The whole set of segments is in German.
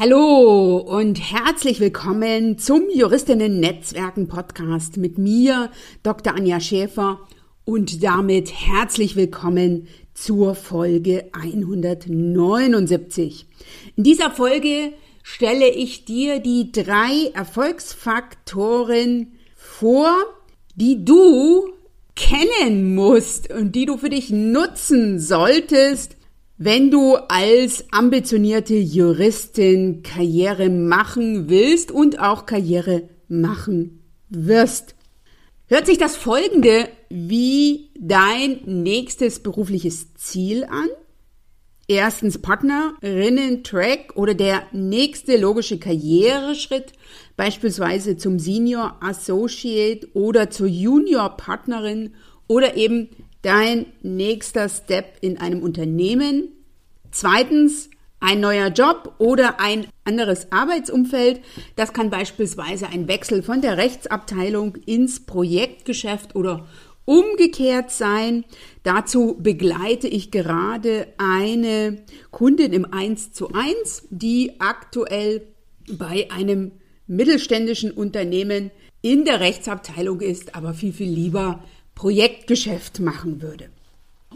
Hallo und herzlich willkommen zum Juristinnen Netzwerken Podcast mit mir, Dr. Anja Schäfer und damit herzlich willkommen zur Folge 179. In dieser Folge stelle ich dir die drei Erfolgsfaktoren vor, die du kennen musst und die du für dich nutzen solltest, wenn du als ambitionierte Juristin Karriere machen willst und auch Karriere machen wirst. Hört sich das folgende wie dein nächstes berufliches Ziel an? Erstens Partnerinnen-Track oder der nächste logische Karriereschritt, beispielsweise zum Senior Associate oder zur Junior Partnerin oder eben dein nächster Step in einem Unternehmen. Zweitens, ein neuer Job oder ein anderes Arbeitsumfeld. Das kann beispielsweise ein Wechsel von der Rechtsabteilung ins Projektgeschäft oder umgekehrt sein. Dazu begleite ich gerade eine Kundin im 1 zu 1, die aktuell bei einem mittelständischen Unternehmen in der Rechtsabteilung ist, aber viel, viel lieber Projektgeschäft machen würde.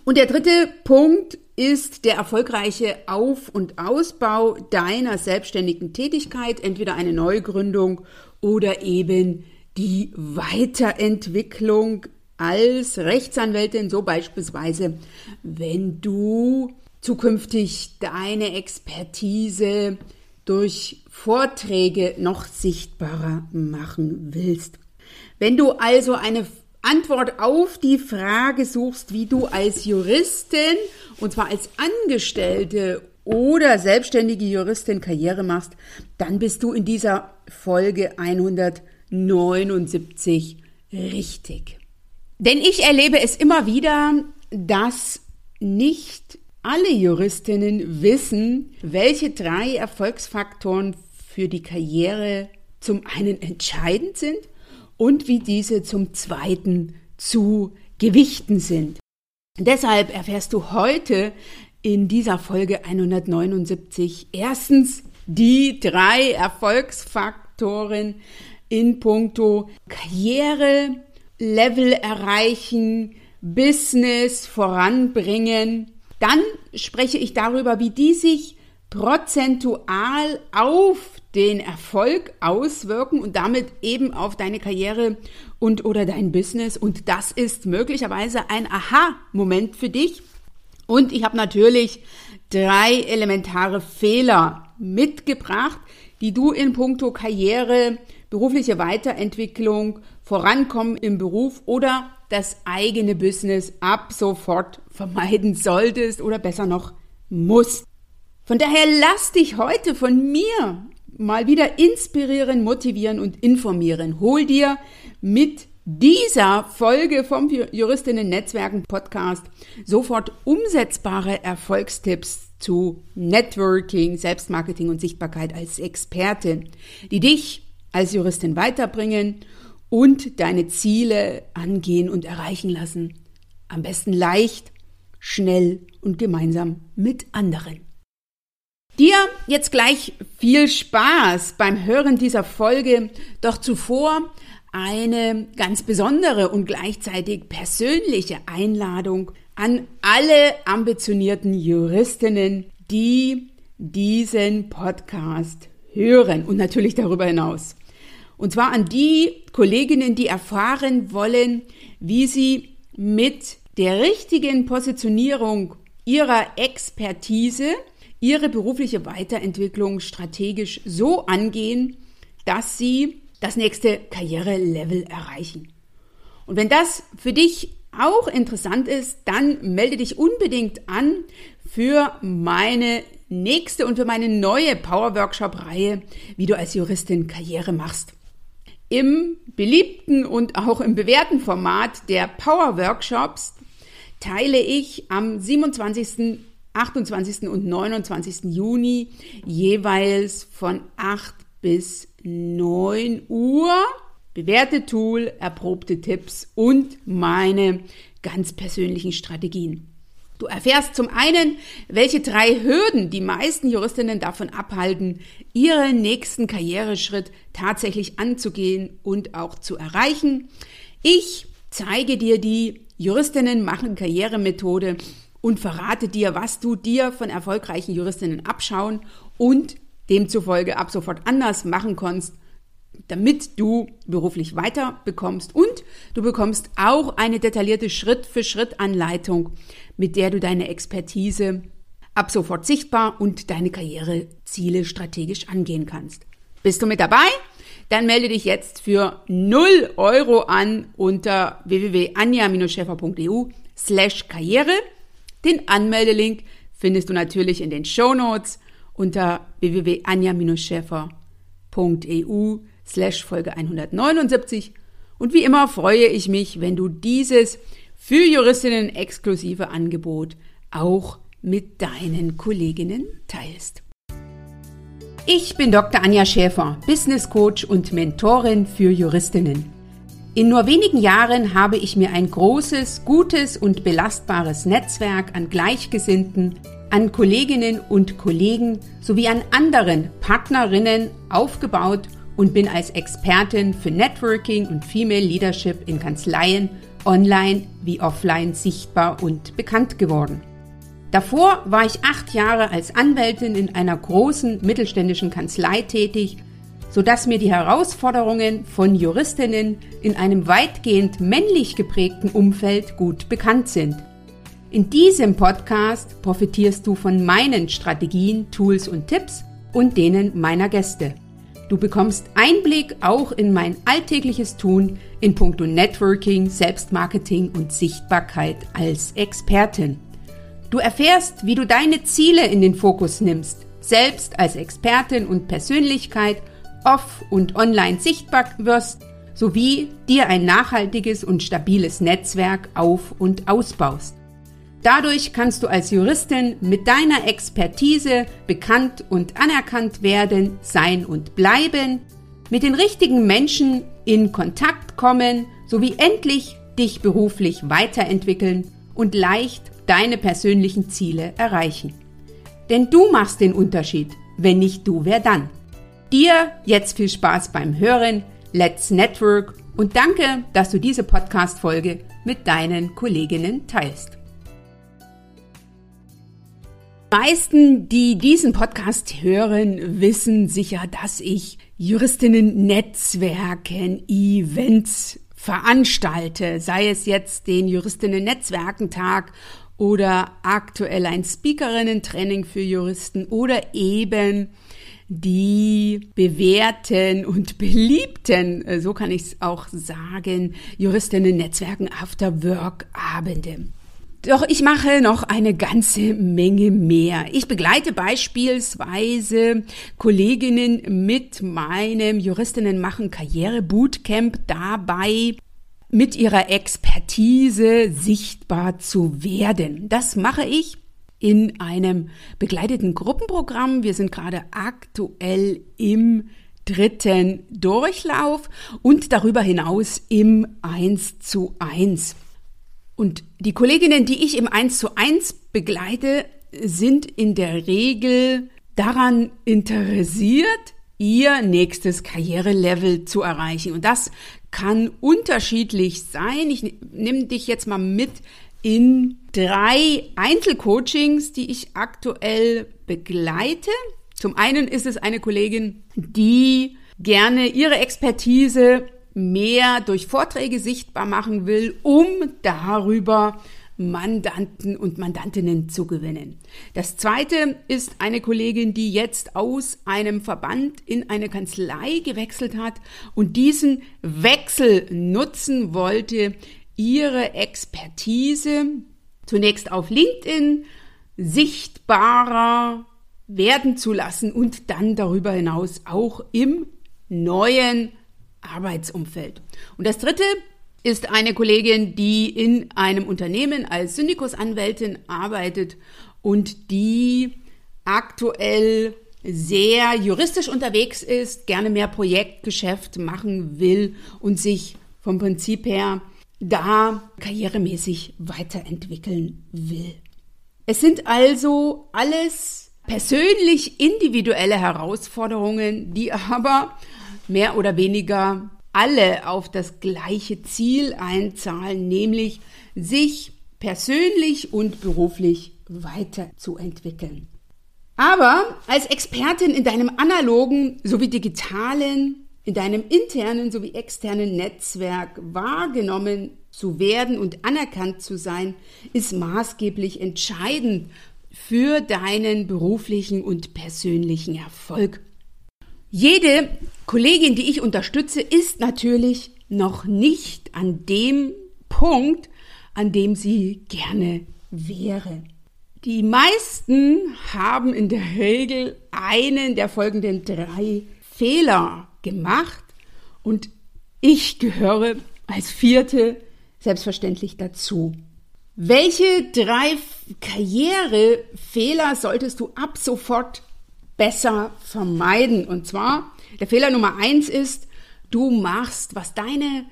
Und der dritte Punkt ist der erfolgreiche Auf- und Ausbau deiner selbstständigen Tätigkeit, entweder eine Neugründung oder eben die Weiterentwicklung als Rechtsanwältin, so beispielsweise, wenn du zukünftig deine Expertise durch Vorträge noch sichtbarer machen willst. Wenn du also eine Antwort auf die Frage suchst, wie du als Juristin, und zwar als Angestellte oder selbstständige Juristin Karriere machst, dann bist du in dieser Folge 179 richtig. Denn ich erlebe es immer wieder, dass nicht alle Juristinnen wissen, welche drei Erfolgsfaktoren für die Karriere zum einen entscheidend sind und wie diese zum Zweiten zu gewichten sind. Deshalb erfährst du heute in dieser Folge 179 erstens die drei Erfolgsfaktoren in puncto Karriere, Level erreichen, Business voranbringen. Dann spreche ich darüber, wie die sich prozentual auf den Erfolg auswirken und damit eben auf deine Karriere und oder dein Business. Und das ist möglicherweise ein Aha-Moment für dich. Und ich habe natürlich drei elementare Fehler mitgebracht, die du in puncto Karriere, berufliche Weiterentwicklung, Vorankommen im Beruf oder das eigene Business ab sofort vermeiden solltest oder besser noch musst. Von daher lass dich heute von mir mal wieder inspirieren, motivieren und informieren. Hol dir mit dieser Folge vom Juristinnen Netzwerken Podcast sofort umsetzbare Erfolgstipps zu Networking, Selbstmarketing und Sichtbarkeit als Expertin, die dich als Juristin weiterbringen und deine Ziele angehen und erreichen lassen. Am besten leicht, schnell und gemeinsam mit anderen. Dir jetzt gleich viel Spaß beim Hören dieser Folge, doch zuvor eine ganz besondere und gleichzeitig persönliche Einladung an alle ambitionierten Juristinnen, die diesen Podcast hören und natürlich darüber hinaus. Und zwar an die Kolleginnen, die erfahren wollen, wie sie mit der richtigen Positionierung ihrer Expertise ihre berufliche Weiterentwicklung strategisch so angehen, dass sie das nächste Karrierelevel erreichen. Und wenn das für dich auch interessant ist, dann melde dich unbedingt an für meine nächste und für meine neue Power Workshop Reihe, wie du als Juristin Karriere machst. Im beliebten und auch im bewährten Format der Power Workshops teile ich am 27. 28. und 29. Juni jeweils von 8 bis 9 Uhr. Bewährte Tool, erprobte Tipps und meine ganz persönlichen Strategien. Du erfährst zum einen, welche drei Hürden die meisten Juristinnen davon abhalten, ihren nächsten Karriereschritt tatsächlich anzugehen und auch zu erreichen. Ich zeige dir die Juristinnen machen Karrieremethode und verrate dir, was du dir von erfolgreichen Juristinnen abschauen und demzufolge ab sofort anders machen kannst, damit du beruflich weiter bekommst und du bekommst auch eine detaillierte Schritt-für-Schritt-Anleitung, mit der du deine Expertise ab sofort sichtbar und deine Karriereziele strategisch angehen kannst. Bist du mit dabei? Dann melde dich jetzt für 0 Euro an unter www.anja-schäfer.eu slash karriere. Den Anmeldelink findest du natürlich in den Show Notes unter www.anja-schäfer.eu slash Folge 179. Und wie immer freue ich mich, wenn du dieses für Juristinnen exklusive Angebot auch mit deinen Kolleginnen teilst. Ich bin Dr. Anja Schäfer, Business Coach und Mentorin für Juristinnen. In nur wenigen Jahren habe ich mir ein großes, gutes und belastbares Netzwerk an Gleichgesinnten, an Kolleginnen und Kollegen sowie an anderen Partnerinnen aufgebaut und bin als Expertin für Networking und Female Leadership in Kanzleien online wie offline sichtbar und bekannt geworden. Davor war ich acht Jahre als Anwältin in einer großen mittelständischen Kanzlei tätig, sodass mir die Herausforderungen von Juristinnen in einem weitgehend männlich geprägten Umfeld gut bekannt sind. In diesem Podcast profitierst du von meinen Strategien, Tools und Tipps und denen meiner Gäste. Du bekommst Einblick auch in mein alltägliches Tun in puncto Networking, Selbstmarketing und Sichtbarkeit als Expertin. Du erfährst, wie du deine Ziele in den Fokus nimmst, selbst als Expertin und Persönlichkeit off- und online sichtbar wirst, sowie dir ein nachhaltiges und stabiles Netzwerk auf- und ausbaust. Dadurch kannst du als Juristin mit deiner Expertise bekannt und anerkannt werden, sein und bleiben, mit den richtigen Menschen in Kontakt kommen, sowie endlich dich beruflich weiterentwickeln und leicht deine persönlichen Ziele erreichen. Denn du machst den Unterschied. Wenn nicht du, wer dann? Dir jetzt viel Spaß beim Hören. Let's Network und danke, dass du diese Podcast-Folge mit deinen Kolleginnen teilst. Die meisten, die diesen Podcast hören, wissen sicher, dass ich Juristinnen Netzwerken, Events veranstalte, sei es jetzt den Juristinnen Netzwerkentag oder aktuell ein Speakerinnen-Training für Juristen oder eben die bewährten und beliebten, äh, so kann ich es auch sagen, Juristinnen-Netzwerken After-Work-Abende. Doch ich mache noch eine ganze Menge mehr. Ich begleite beispielsweise Kolleginnen mit meinem Juristinnen machen Karriere Bootcamp dabei, mit ihrer Expertise sichtbar zu werden. Das mache ich in einem begleiteten Gruppenprogramm. Wir sind gerade aktuell im dritten Durchlauf und darüber hinaus im 1 zu 1. Und die Kolleginnen, die ich im 1 zu 1 begleite, sind in der Regel daran interessiert, ihr nächstes Karrierelevel zu erreichen. Und das kann unterschiedlich sein. Ich nehme dich jetzt mal mit in drei Einzelcoachings, die ich aktuell begleite. Zum einen ist es eine Kollegin, die gerne ihre Expertise mehr durch Vorträge sichtbar machen will, um darüber Mandanten und Mandantinnen zu gewinnen. Das zweite ist eine Kollegin, die jetzt aus einem Verband in eine Kanzlei gewechselt hat und diesen Wechsel nutzen wollte, ihre Expertise zunächst auf LinkedIn sichtbarer werden zu lassen und dann darüber hinaus auch im neuen Arbeitsumfeld. Und das dritte ist eine Kollegin, die in einem Unternehmen als Syndikusanwältin arbeitet und die aktuell sehr juristisch unterwegs ist, gerne mehr Projektgeschäft machen will und sich vom Prinzip her da karrieremäßig weiterentwickeln will. Es sind also alles persönlich individuelle Herausforderungen, die aber mehr oder weniger alle auf das gleiche Ziel einzahlen, nämlich sich persönlich und beruflich weiterzuentwickeln. Aber als Expertin in deinem analogen sowie digitalen, in deinem internen sowie externen Netzwerk wahrgenommen zu werden und anerkannt zu sein, ist maßgeblich entscheidend für deinen beruflichen und persönlichen Erfolg. Jede Kollegin, die ich unterstütze, ist natürlich noch nicht an dem Punkt, an dem sie gerne wäre. Die meisten haben in der Regel einen der folgenden drei Fehler gemacht und ich gehöre als vierte selbstverständlich dazu. Welche drei Karrierefehler solltest du ab sofort besser vermeiden? Und zwar, der Fehler Nummer eins ist, du machst, was deine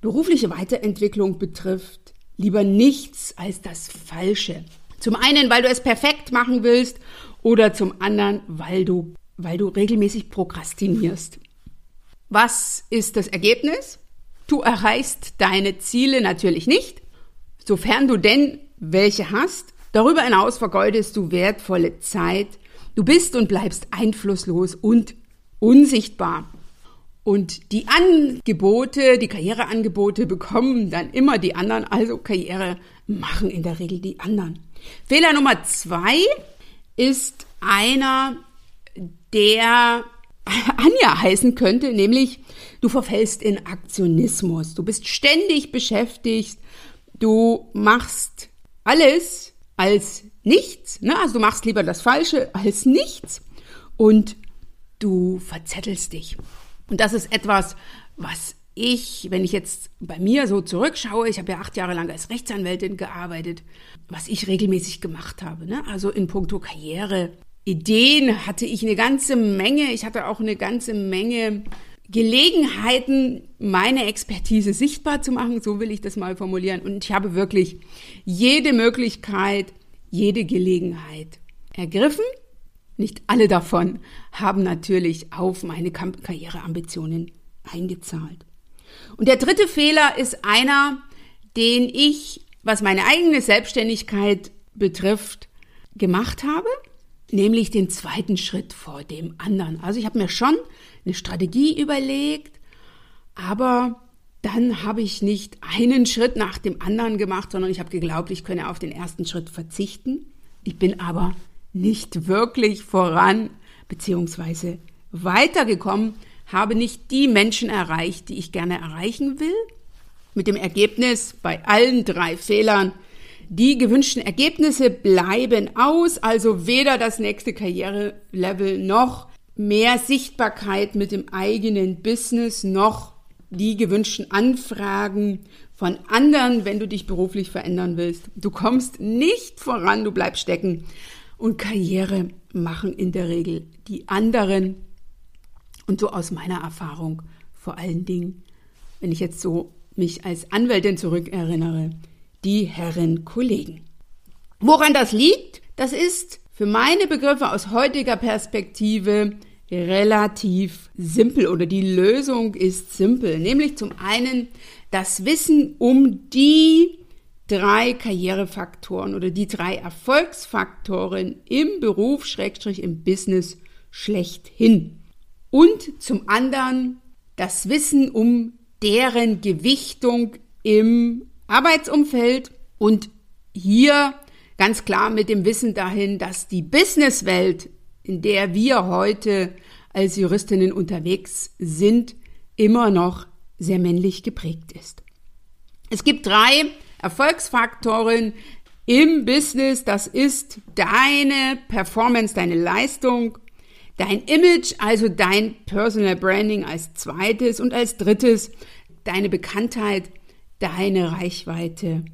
berufliche Weiterentwicklung betrifft, lieber nichts als das Falsche. Zum einen, weil du es perfekt machen willst oder zum anderen, weil du, weil du regelmäßig prokrastinierst. Was ist das Ergebnis? Du erreichst deine Ziele natürlich nicht, sofern du denn welche hast. Darüber hinaus vergeudest du wertvolle Zeit. Du bist und bleibst einflusslos und unsichtbar. Und die Angebote, die Karriereangebote bekommen dann immer die anderen, also Karriere machen in der Regel die anderen. Fehler Nummer zwei ist einer, der Anja heißen könnte, nämlich du verfällst in Aktionismus. Du bist ständig beschäftigt, du machst alles als nichts, ne? also du machst lieber das Falsche als nichts und du verzettelst dich. Und das ist etwas, was ich, wenn ich jetzt bei mir so zurückschaue, ich habe ja acht Jahre lang als Rechtsanwältin gearbeitet, was ich regelmäßig gemacht habe. Ne? Also in puncto Karriere, Ideen hatte ich eine ganze Menge. Ich hatte auch eine ganze Menge Gelegenheiten, meine Expertise sichtbar zu machen, so will ich das mal formulieren. Und ich habe wirklich jede Möglichkeit, jede Gelegenheit ergriffen. Nicht alle davon haben natürlich auf meine Karriereambitionen eingezahlt. Und der dritte Fehler ist einer, den ich, was meine eigene Selbstständigkeit betrifft, gemacht habe nämlich den zweiten Schritt vor dem anderen. Also ich habe mir schon eine Strategie überlegt, aber dann habe ich nicht einen Schritt nach dem anderen gemacht, sondern ich habe geglaubt, ich könne auf den ersten Schritt verzichten. Ich bin aber nicht wirklich voran bzw. weitergekommen, habe nicht die Menschen erreicht, die ich gerne erreichen will. Mit dem Ergebnis bei allen drei Fehlern die gewünschten Ergebnisse bleiben aus, also weder das nächste Karrierelevel noch mehr Sichtbarkeit mit dem eigenen Business noch die gewünschten Anfragen von anderen, wenn du dich beruflich verändern willst. Du kommst nicht voran, du bleibst stecken. Und Karriere machen in der Regel die anderen. Und so aus meiner Erfahrung vor allen Dingen, wenn ich jetzt so mich als Anwältin zurückerinnere, die Herren Kollegen. Woran das liegt? Das ist für meine Begriffe aus heutiger Perspektive relativ simpel oder die Lösung ist simpel, nämlich zum einen das Wissen um die drei Karrierefaktoren oder die drei Erfolgsfaktoren im Beruf, Schrägstrich im Business schlechthin. Und zum anderen das Wissen um deren Gewichtung im Arbeitsumfeld und hier ganz klar mit dem Wissen dahin, dass die Businesswelt, in der wir heute als Juristinnen unterwegs sind, immer noch sehr männlich geprägt ist. Es gibt drei Erfolgsfaktoren im Business. Das ist deine Performance, deine Leistung, dein Image, also dein Personal Branding als zweites und als drittes deine Bekanntheit, deine Reichweite,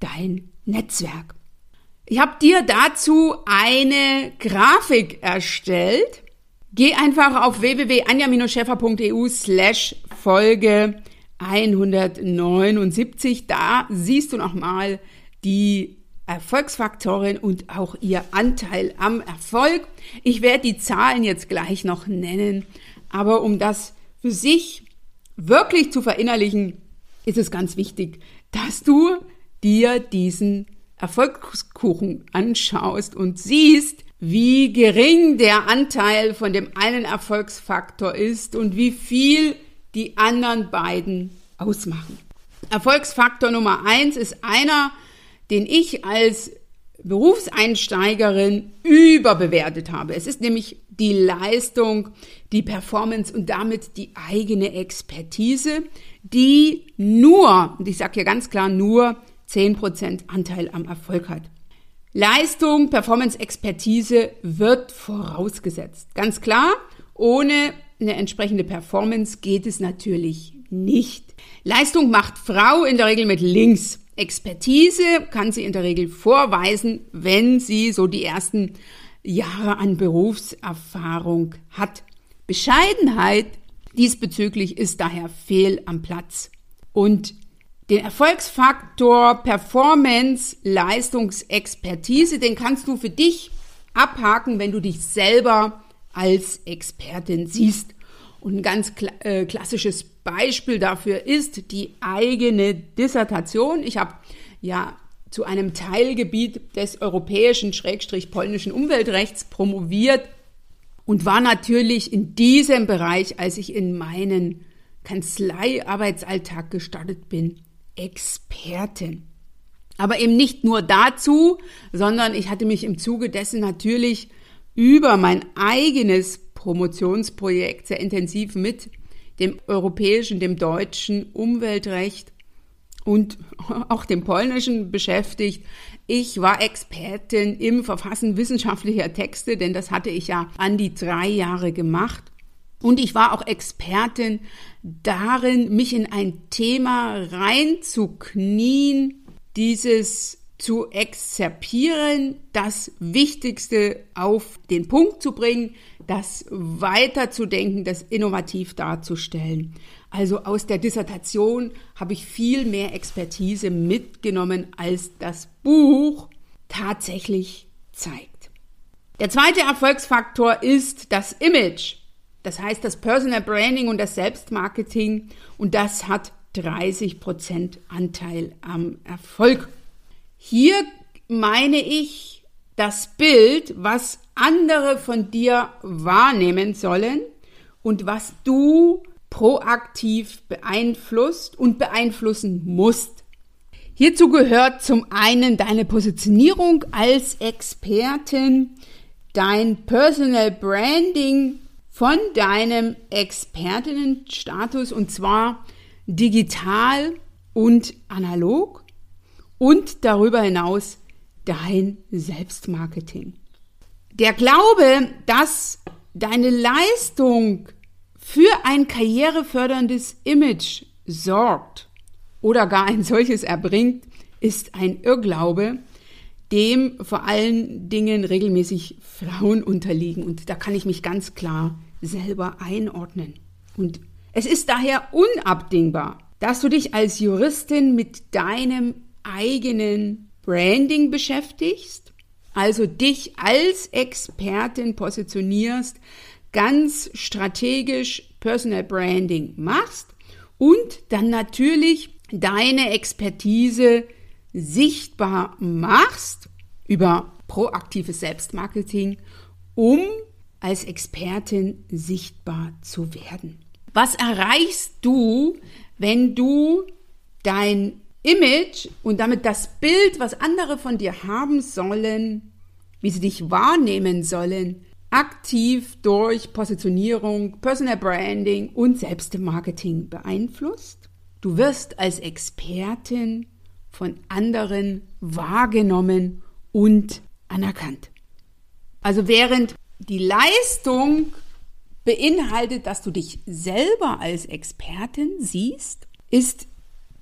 dein Netzwerk. Ich habe dir dazu eine Grafik erstellt. Geh einfach auf www.anja-scheffer.eu slash Folge 179. Da siehst du nochmal die Erfolgsfaktoren und auch ihr Anteil am Erfolg. Ich werde die Zahlen jetzt gleich noch nennen, aber um das für sich wirklich zu verinnerlichen, ist es ganz wichtig, dass du dir diesen Erfolgskuchen anschaust und siehst, wie gering der Anteil von dem einen Erfolgsfaktor ist und wie viel die anderen beiden ausmachen. Erfolgsfaktor Nummer eins ist einer, den ich als Berufseinsteigerin überbewertet habe. Es ist nämlich die Leistung, die Performance und damit die eigene Expertise, die nur, und ich sage hier ganz klar nur, 10% Anteil am Erfolg hat. Leistung, Performance, Expertise wird vorausgesetzt. Ganz klar, ohne eine entsprechende Performance geht es natürlich nicht. Leistung macht Frau in der Regel mit links. Expertise kann sie in der Regel vorweisen, wenn sie so die ersten Jahre an Berufserfahrung hat. Bescheidenheit diesbezüglich ist daher fehl am Platz. Und den Erfolgsfaktor Performance, Leistungsexpertise, den kannst du für dich abhaken, wenn du dich selber als Expertin siehst. Und ein ganz äh, klassisches Beispiel dafür ist die eigene Dissertation. Ich habe ja zu einem Teilgebiet des europäischen Schrägstrich polnischen Umweltrechts promoviert und war natürlich in diesem Bereich, als ich in meinen Kanzleiarbeitsalltag gestartet bin, Expertin. Aber eben nicht nur dazu, sondern ich hatte mich im Zuge dessen natürlich über mein eigenes Promotionsprojekt sehr intensiv mit dem europäischen, dem deutschen Umweltrecht und auch dem polnischen beschäftigt. Ich war Expertin im Verfassen wissenschaftlicher Texte, denn das hatte ich ja an die drei Jahre gemacht. Und ich war auch Expertin darin, mich in ein Thema reinzuknien, dieses zu exzerpieren, das Wichtigste auf den Punkt zu bringen, das weiterzudenken, das innovativ darzustellen. Also aus der Dissertation habe ich viel mehr Expertise mitgenommen, als das Buch tatsächlich zeigt. Der zweite Erfolgsfaktor ist das Image. Das heißt, das Personal Branding und das Selbstmarketing und das hat 30 Prozent Anteil am Erfolg. Hier meine ich das Bild, was andere von dir wahrnehmen sollen und was du proaktiv beeinflusst und beeinflussen musst. Hierzu gehört zum einen deine Positionierung als Expertin, dein Personal Branding von deinem Expertinnenstatus und zwar digital und analog und darüber hinaus dein Selbstmarketing. Der Glaube, dass deine Leistung für ein karriereförderndes Image sorgt oder gar ein solches erbringt, ist ein Irrglaube, dem vor allen Dingen regelmäßig Frauen unterliegen. Und da kann ich mich ganz klar selber einordnen. Und es ist daher unabdingbar, dass du dich als Juristin mit deinem eigenen Branding beschäftigst, also dich als Expertin positionierst, ganz strategisch Personal Branding machst und dann natürlich deine Expertise sichtbar machst über proaktives Selbstmarketing, um als Expertin sichtbar zu werden. Was erreichst du, wenn du dein Image und damit das Bild, was andere von dir haben sollen, wie sie dich wahrnehmen sollen, aktiv durch Positionierung, Personal Branding und Selbstmarketing beeinflusst? Du wirst als Expertin von anderen wahrgenommen und anerkannt. Also während die Leistung beinhaltet, dass du dich selber als Expertin siehst, ist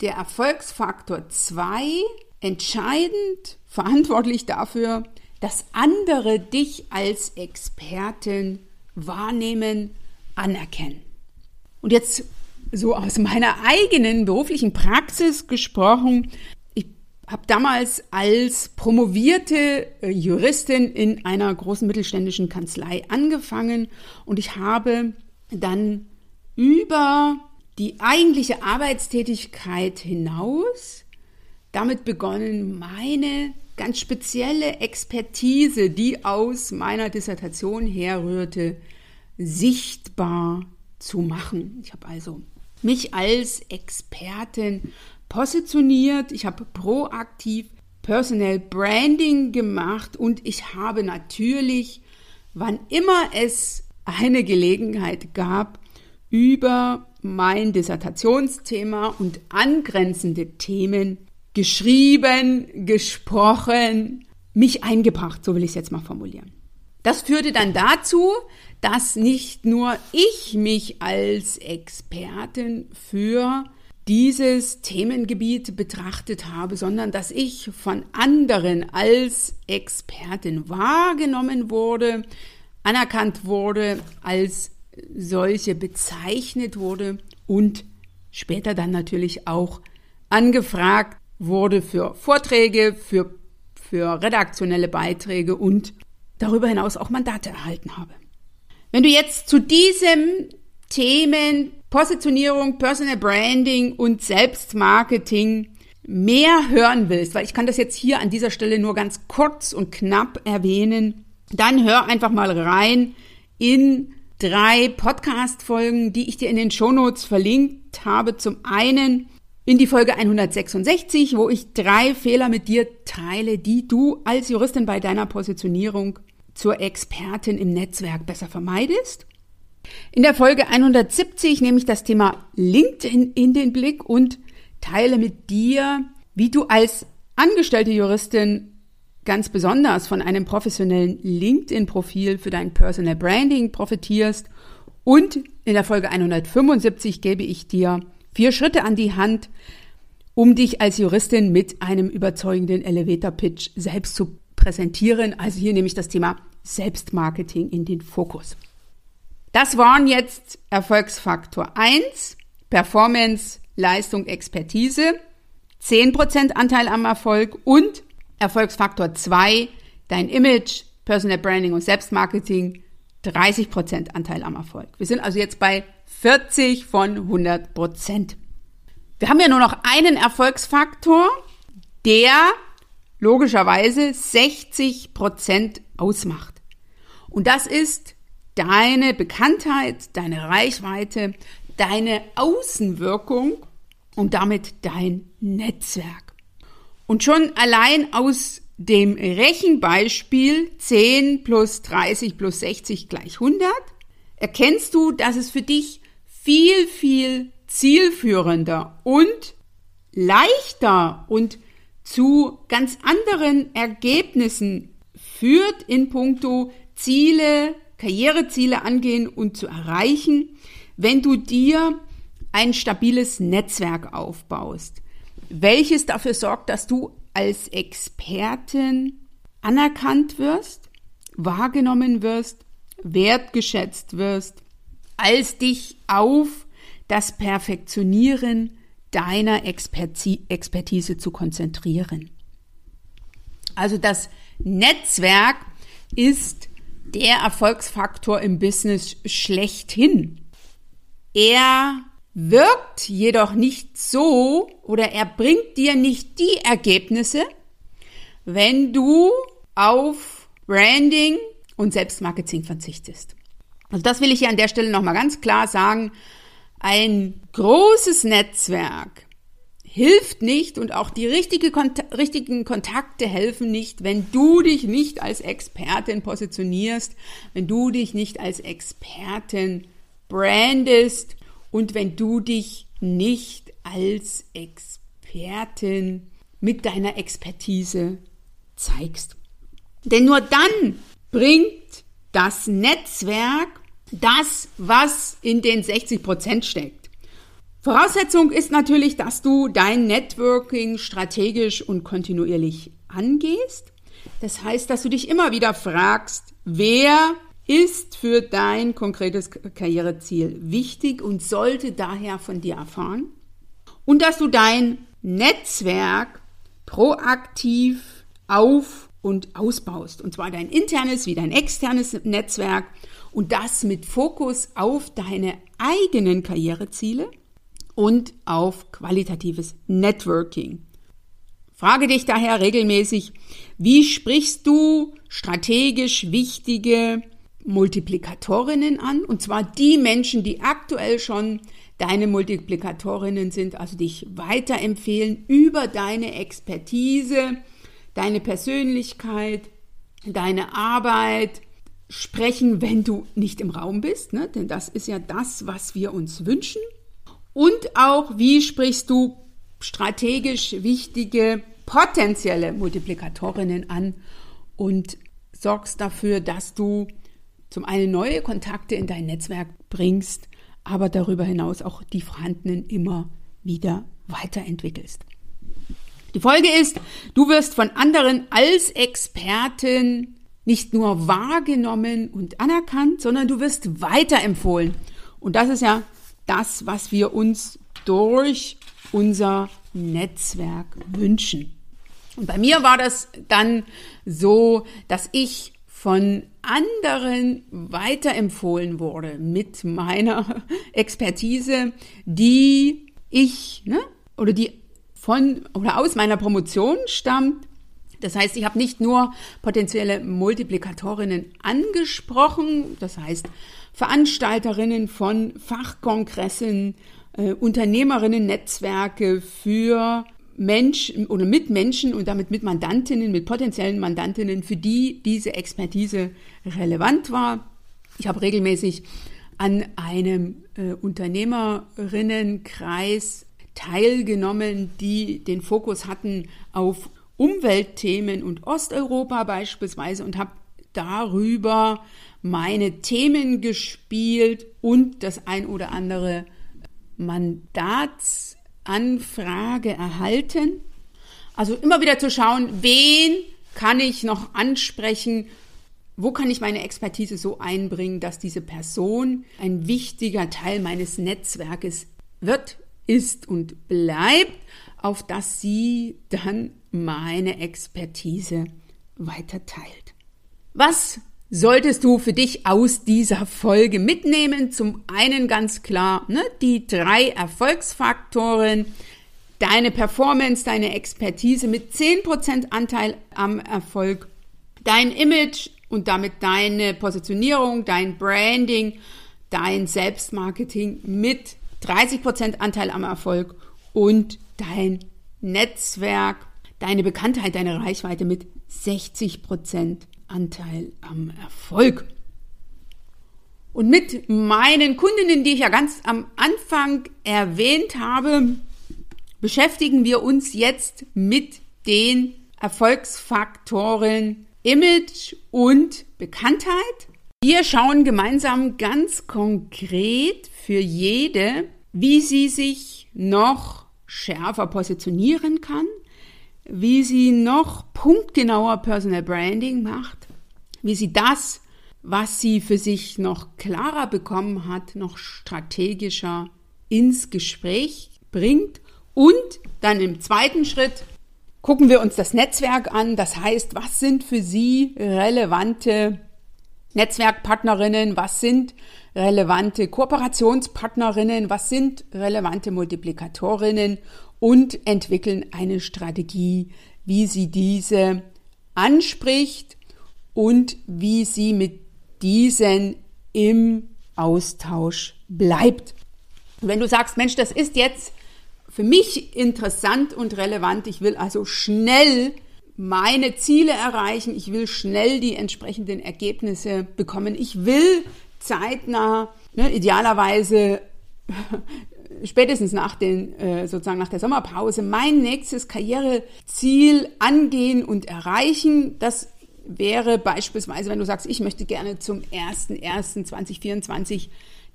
der Erfolgsfaktor 2 entscheidend verantwortlich dafür, dass andere dich als Expertin wahrnehmen, anerkennen. Und jetzt so aus meiner eigenen beruflichen Praxis gesprochen, ich habe damals als promovierte äh, Juristin in einer großen mittelständischen Kanzlei angefangen und ich habe dann über die eigentliche Arbeitstätigkeit hinaus damit begonnen, meine ganz spezielle Expertise, die aus meiner Dissertation herrührte, sichtbar zu machen. Ich habe also mich als Expertin positioniert, ich habe proaktiv Personal Branding gemacht und ich habe natürlich, wann immer es eine Gelegenheit gab, über mein Dissertationsthema und angrenzende Themen geschrieben, gesprochen, mich eingebracht, so will ich es jetzt mal formulieren. Das führte dann dazu, dass nicht nur ich mich als Expertin für dieses Themengebiet betrachtet habe, sondern dass ich von anderen als Expertin wahrgenommen wurde, anerkannt wurde, als solche bezeichnet wurde und später dann natürlich auch angefragt wurde für Vorträge, für, für redaktionelle Beiträge und darüber hinaus auch Mandate erhalten habe. Wenn du jetzt zu diesem Themen Positionierung, Personal Branding und Selbstmarketing mehr hören willst, weil ich kann das jetzt hier an dieser Stelle nur ganz kurz und knapp erwähnen, dann hör einfach mal rein in drei Podcast-Folgen, die ich dir in den Shownotes verlinkt habe. Zum einen in die Folge 166, wo ich drei Fehler mit dir teile, die du als Juristin bei deiner Positionierung zur Expertin im Netzwerk besser vermeidest. In der Folge 170 nehme ich das Thema LinkedIn in den Blick und teile mit dir, wie du als angestellte Juristin ganz besonders von einem professionellen LinkedIn-Profil für dein Personal Branding profitierst. Und in der Folge 175 gebe ich dir vier Schritte an die Hand, um dich als Juristin mit einem überzeugenden Elevator-Pitch selbst zu präsentieren. Also hier nehme ich das Thema Selbstmarketing in den Fokus. Das waren jetzt Erfolgsfaktor 1, Performance, Leistung, Expertise, 10% Anteil am Erfolg und Erfolgsfaktor 2, dein Image, Personal Branding und Selbstmarketing, 30% Anteil am Erfolg. Wir sind also jetzt bei 40 von 100% Wir haben ja nur noch einen Erfolgsfaktor, der logischerweise 60% ausmacht. Und das ist deine Bekanntheit, deine Reichweite, deine Außenwirkung und damit dein Netzwerk. Und schon allein aus dem Rechenbeispiel 10 plus 30 plus 60 gleich 100 erkennst du, dass es für dich viel, viel zielführender und leichter und zu ganz anderen Ergebnissen führt in puncto Ziele, Karriereziele angehen und zu erreichen, wenn du dir ein stabiles Netzwerk aufbaust, welches dafür sorgt, dass du als Expertin anerkannt wirst, wahrgenommen wirst, wertgeschätzt wirst, als dich auf das Perfektionieren deiner Expertise zu konzentrieren. Also das Netzwerk ist der Erfolgsfaktor im Business schlechthin. Er wirkt jedoch nicht so oder er bringt dir nicht die Ergebnisse, wenn du auf Branding und Selbstmarketing verzichtest. Also das will ich hier an der Stelle nochmal ganz klar sagen. Ein großes Netzwerk hilft nicht und auch die richtige Kont richtigen Kontakte helfen nicht, wenn du dich nicht als Expertin positionierst, wenn du dich nicht als Expertin brandest und wenn du dich nicht als Expertin mit deiner Expertise zeigst. Denn nur dann bringt das Netzwerk das, was in den 60 Prozent steckt. Voraussetzung ist natürlich, dass du dein Networking strategisch und kontinuierlich angehst. Das heißt, dass du dich immer wieder fragst, wer ist für dein konkretes Karriereziel wichtig und sollte daher von dir erfahren. Und dass du dein Netzwerk proaktiv auf und ausbaust. Und zwar dein internes wie dein externes Netzwerk und das mit Fokus auf deine eigenen Karriereziele und auf qualitatives Networking. Frage dich daher regelmäßig, wie sprichst du strategisch wichtige Multiplikatorinnen an? Und zwar die Menschen, die aktuell schon deine Multiplikatorinnen sind, also dich weiterempfehlen über deine Expertise, deine Persönlichkeit, deine Arbeit sprechen, wenn du nicht im Raum bist, ne? denn das ist ja das, was wir uns wünschen. Und auch, wie sprichst du strategisch wichtige potenzielle Multiplikatorinnen an und sorgst dafür, dass du zum einen neue Kontakte in dein Netzwerk bringst, aber darüber hinaus auch die vorhandenen immer wieder weiterentwickelst. Die Folge ist, du wirst von anderen als Expertin nicht nur wahrgenommen und anerkannt, sondern du wirst weiterempfohlen. Und das ist ja das, was wir uns durch unser Netzwerk wünschen. Und bei mir war das dann so, dass ich von anderen weiterempfohlen wurde mit meiner Expertise, die ich, ne, oder die von oder aus meiner Promotion stammt. Das heißt, ich habe nicht nur potenzielle Multiplikatorinnen angesprochen, das heißt Veranstalterinnen von Fachkongressen, äh, Unternehmerinnen-Netzwerke für Menschen oder mit Menschen und damit mit Mandantinnen, mit potenziellen Mandantinnen, für die diese Expertise relevant war. Ich habe regelmäßig an einem äh, Unternehmerinnenkreis teilgenommen, die den Fokus hatten auf Umweltthemen und Osteuropa beispielsweise und habe darüber meine Themen gespielt und das ein oder andere Mandatsanfrage erhalten. Also immer wieder zu schauen, wen kann ich noch ansprechen, wo kann ich meine Expertise so einbringen, dass diese Person ein wichtiger Teil meines Netzwerkes wird, ist und bleibt, auf das sie dann meine Expertise weiter teilt. Was solltest du für dich aus dieser Folge mitnehmen? Zum einen ganz klar ne, die drei Erfolgsfaktoren, deine Performance, deine Expertise mit 10% Anteil am Erfolg, dein Image und damit deine Positionierung, dein Branding, dein Selbstmarketing mit 30% Anteil am Erfolg und dein Netzwerk, deine Bekanntheit, deine Reichweite mit 60% Anteil am Erfolg. Und mit meinen Kundinnen, die ich ja ganz am Anfang erwähnt habe, beschäftigen wir uns jetzt mit den Erfolgsfaktoren Image und Bekanntheit. Wir schauen gemeinsam ganz konkret für jede, wie sie sich noch schärfer positionieren kann, wie sie noch punktgenauer Personal Branding macht, wie sie das, was sie für sich noch klarer bekommen hat, noch strategischer ins Gespräch bringt. Und dann im zweiten Schritt gucken wir uns das Netzwerk an. Das heißt, was sind für Sie relevante Netzwerkpartnerinnen? Was sind relevante Kooperationspartnerinnen? Was sind relevante Multiplikatorinnen? Und entwickeln eine Strategie, wie sie diese anspricht und wie sie mit diesen im Austausch bleibt. Wenn du sagst, Mensch, das ist jetzt für mich interessant und relevant, ich will also schnell meine Ziele erreichen, ich will schnell die entsprechenden Ergebnisse bekommen, ich will zeitnah, ne, idealerweise spätestens nach den äh, sozusagen nach der Sommerpause mein nächstes Karriereziel angehen und erreichen. Das wäre beispielsweise, wenn du sagst, ich möchte gerne zum 01.01.2024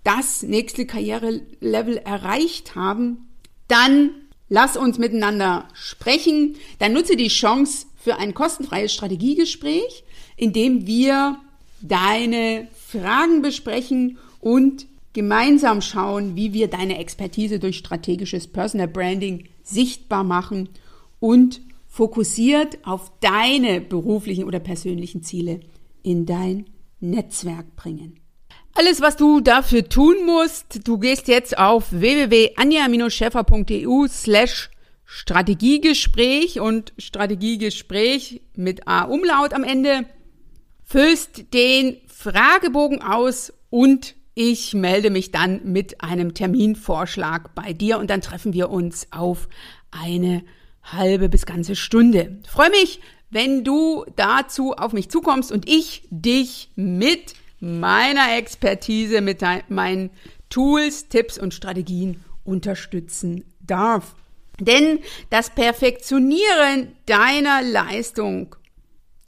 das nächste Karrierelevel erreicht haben, dann lass uns miteinander sprechen. Dann nutze die Chance für ein kostenfreies Strategiegespräch, in dem wir deine Fragen besprechen und gemeinsam schauen, wie wir deine Expertise durch strategisches Personal Branding sichtbar machen und fokussiert auf deine beruflichen oder persönlichen Ziele in dein Netzwerk bringen. Alles, was du dafür tun musst, du gehst jetzt auf www.anja-scheffer.eu slash Strategiegespräch und Strategiegespräch mit A-Umlaut am Ende, füllst den Fragebogen aus und ich melde mich dann mit einem Terminvorschlag bei dir und dann treffen wir uns auf eine halbe bis ganze Stunde. freue mich, wenn du dazu auf mich zukommst und ich dich mit meiner Expertise, mit meinen Tools, Tipps und Strategien unterstützen darf. Denn das Perfektionieren deiner Leistung,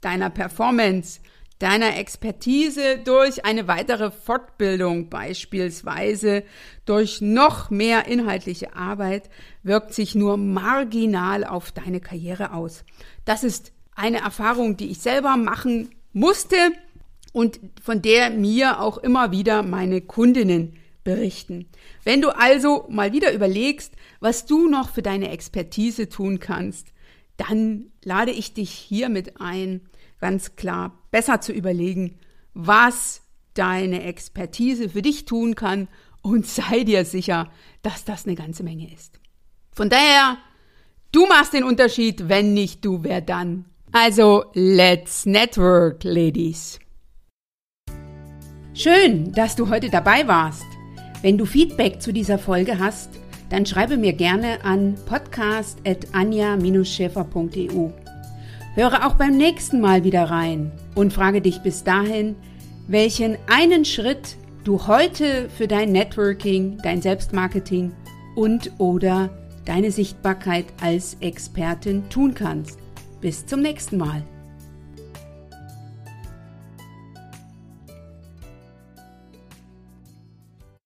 deiner Performance, deiner Expertise durch eine weitere Fortbildung, beispielsweise durch noch mehr inhaltliche Arbeit, wirkt sich nur marginal auf deine Karriere aus. Das ist eine Erfahrung, die ich selber machen musste und von der mir auch immer wieder meine Kundinnen berichten. Wenn du also mal wieder überlegst, was du noch für deine Expertise tun kannst, dann lade ich dich hiermit ein, ganz klar besser zu überlegen, was deine Expertise für dich tun kann und sei dir sicher, dass das eine ganze Menge ist. Von daher, du machst den Unterschied, wenn nicht du, wer dann? Also, let's network, Ladies. Schön, dass du heute dabei warst. Wenn du Feedback zu dieser Folge hast, dann schreibe mir gerne an podcast.anja-schäfer.eu. Höre auch beim nächsten Mal wieder rein und frage dich bis dahin, welchen einen Schritt du heute für dein Networking, dein Selbstmarketing und oder deine Sichtbarkeit als Expertin tun kannst. Bis zum nächsten Mal.